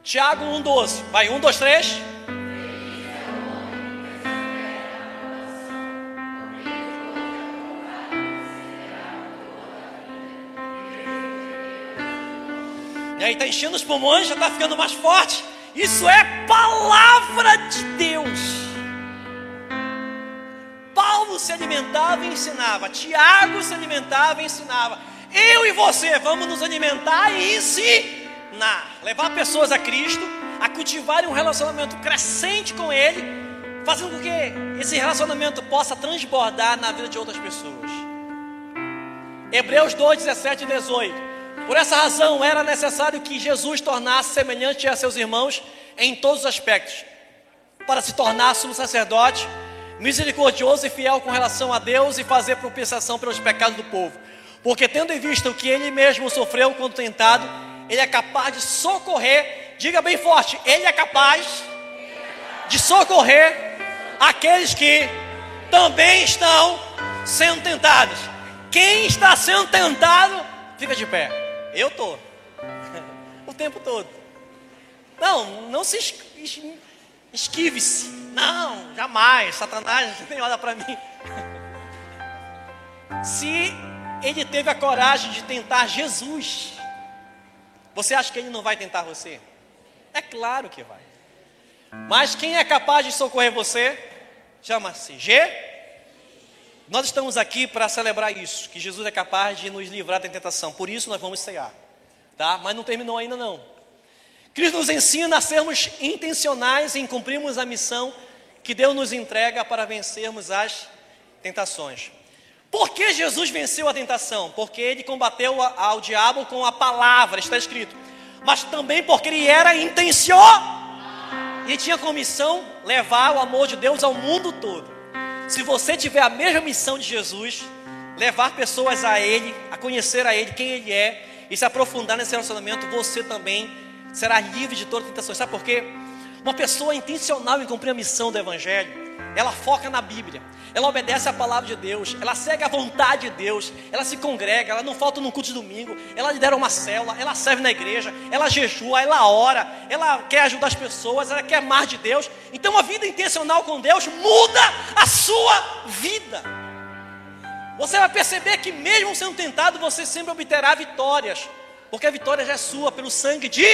Tiago 1,12. Vai, um, dois, três. E aí está enchendo os pulmões, já está ficando mais forte. Isso é palavra de Deus. Paulo se alimentava e ensinava. Tiago se alimentava e ensinava. Eu e você vamos nos alimentar e ensinar. Levar pessoas a Cristo, a cultivarem um relacionamento crescente com Ele, fazendo com que esse relacionamento possa transbordar na vida de outras pessoas. Hebreus 2, 17 e 18. Por essa razão era necessário que Jesus tornasse semelhante a seus irmãos em todos os aspectos, para se tornar sumo sacerdote, misericordioso e fiel com relação a Deus e fazer propiciação pelos pecados do povo. Porque tendo em vista o que ele mesmo sofreu quando tentado, ele é capaz de socorrer, diga bem forte, ele é capaz de socorrer aqueles que também estão sendo tentados. Quem está sendo tentado, fica de pé. Eu tô. o tempo todo. Não, não se esquive-se. Não, jamais. Satanás nem olha para mim. se ele teve a coragem de tentar Jesus, você acha que ele não vai tentar você? É claro que vai. Mas quem é capaz de socorrer você? Chama-se G. Nós estamos aqui para celebrar isso, que Jesus é capaz de nos livrar da tentação. Por isso nós vamos cear, tá? Mas não terminou ainda não. Cristo nos ensina a sermos intencionais em cumprirmos a missão que Deus nos entrega para vencermos as tentações. Por que Jesus venceu a tentação? Porque ele combateu ao diabo com a palavra, está escrito. Mas também porque ele era intencional. E tinha como missão levar o amor de Deus ao mundo todo. Se você tiver a mesma missão de Jesus, levar pessoas a Ele, a conhecer a Ele, quem Ele é, e se aprofundar nesse relacionamento, você também será livre de toda tentação. Sabe por quê? Uma pessoa intencional em cumprir a missão do Evangelho, ela foca na Bíblia, ela obedece à palavra de Deus, ela segue a vontade de Deus, ela se congrega, ela não falta no culto de domingo, ela lidera uma célula, ela serve na igreja, ela jejua, ela ora, ela quer ajudar as pessoas, ela quer mais de Deus. Então a vida intencional com Deus muda a sua vida. Você vai perceber que mesmo sendo tentado, você sempre obterá vitórias, porque a vitória já é sua pelo sangue de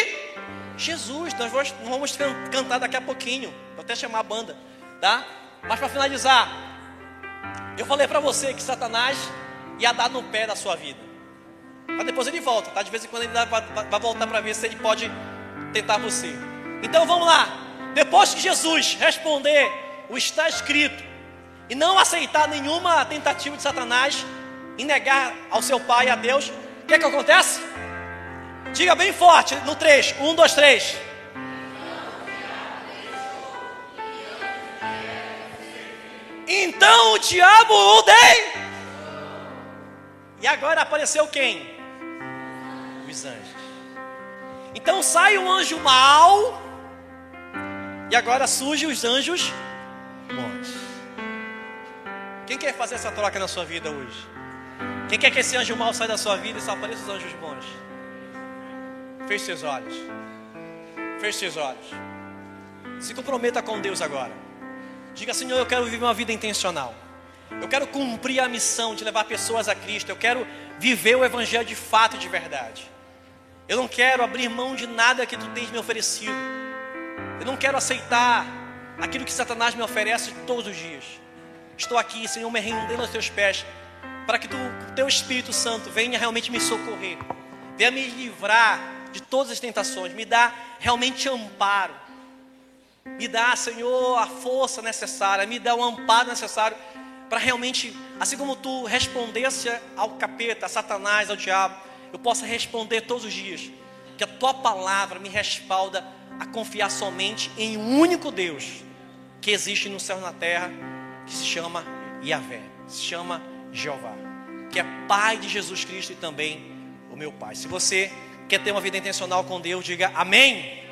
Jesus. Nós vamos, vamos cantar daqui a pouquinho, vou até chamar a banda, tá? Mas para finalizar, eu falei para você que Satanás ia dar no pé da sua vida. Mas depois ele volta, tá? De vez em quando ele vai, voltar para ver se ele pode tentar você. Então vamos lá. Depois que Jesus responder o está escrito e não aceitar nenhuma tentativa de Satanás e negar ao seu pai a Deus, o que é que acontece? Diga bem forte no 3. 1, 2, 3. Então o diabo o dei. E agora apareceu quem? Os anjos. Então sai um anjo mau. E agora surgem os anjos bons. Quem quer fazer essa troca na sua vida hoje? Quem quer que esse anjo mau saia da sua vida e só apareça os anjos bons? Feche seus olhos. Feche seus olhos. Se comprometa com Deus agora. Diga, Senhor, eu quero viver uma vida intencional. Eu quero cumprir a missão de levar pessoas a Cristo. Eu quero viver o Evangelho de fato e de verdade. Eu não quero abrir mão de nada que tu tens me oferecido. Eu não quero aceitar aquilo que Satanás me oferece todos os dias. Estou aqui, Senhor, me rendendo aos teus pés, para que tu, o teu Espírito Santo venha realmente me socorrer, venha me livrar de todas as tentações, me dá realmente amparo. Me dá, Senhor, a força necessária, me dá o amparo necessário para realmente, assim como tu respondesse ao capeta, a Satanás, ao diabo, eu possa responder todos os dias. Que a tua palavra me respalda a confiar somente em um único Deus que existe no céu e na terra, que se chama Yahvé, se chama Jeová, que é Pai de Jesus Cristo e também o meu Pai. Se você quer ter uma vida intencional com Deus, diga amém.